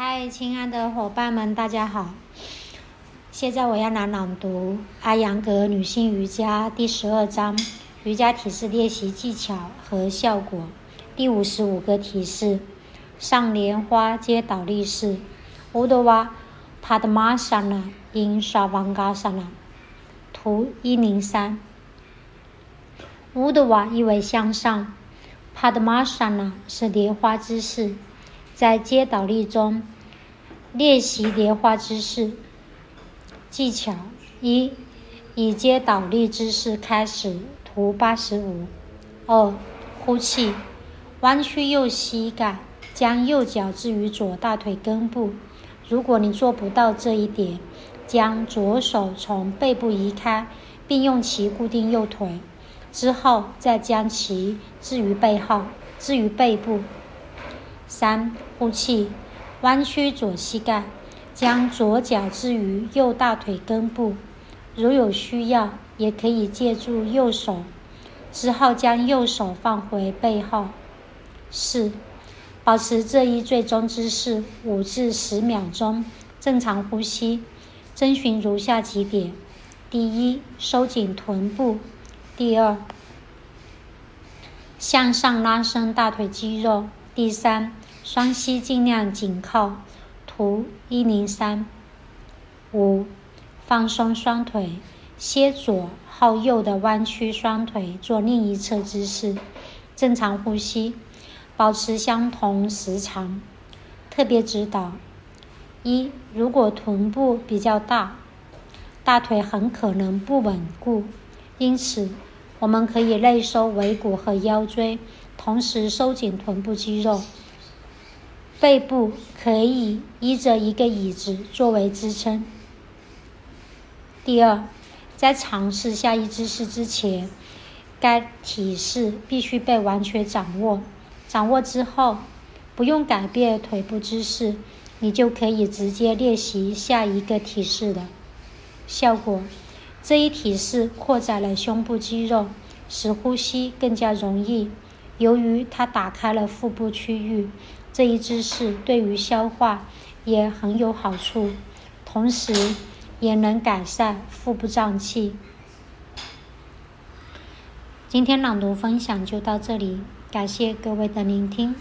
嗨，亲爱的伙伴们，大家好！现在我要来朗读《阿扬格女性瑜伽》第十二章瑜伽体式练习技巧和效果第五十五个提示：上莲花接倒立式。乌德瓦帕德玛萨那因沙王嘎萨那图一零三。乌德瓦意为向上，帕德玛萨那是莲花姿势。在接倒立中练习莲花姿势技巧一：以接倒立姿势开始，图八十五。二、呼气，弯曲右膝盖，将右脚置于左大腿根部。如果你做不到这一点，将左手从背部移开，并用其固定右腿，之后再将其置于背后，置于背部。三、呼气，弯曲左膝盖，将左脚置于右大腿根部。如有需要，也可以借助右手，之后将右手放回背后。四、保持这一最终姿势五至十秒钟，正常呼吸。遵循如下几点：第一，收紧臀部；第二，向上拉伸大腿肌肉。第三，双膝尽量紧靠。图一零三。五，放松双腿，先左后右的弯曲双腿做另一侧姿势。正常呼吸，保持相同时长。特别指导：一，如果臀部比较大，大腿很可能不稳固，因此我们可以内收尾骨和腰椎。同时收紧臀部肌肉，背部可以依着一个椅子作为支撑。第二，在尝试下一姿势之前，该体式必须被完全掌握。掌握之后，不用改变腿部姿势，你就可以直接练习下一个体式了。效果：这一体式扩展了胸部肌肉，使呼吸更加容易。由于它打开了腹部区域，这一姿势对于消化也很有好处，同时也能改善腹部胀气。今天朗读分享就到这里，感谢各位的聆听。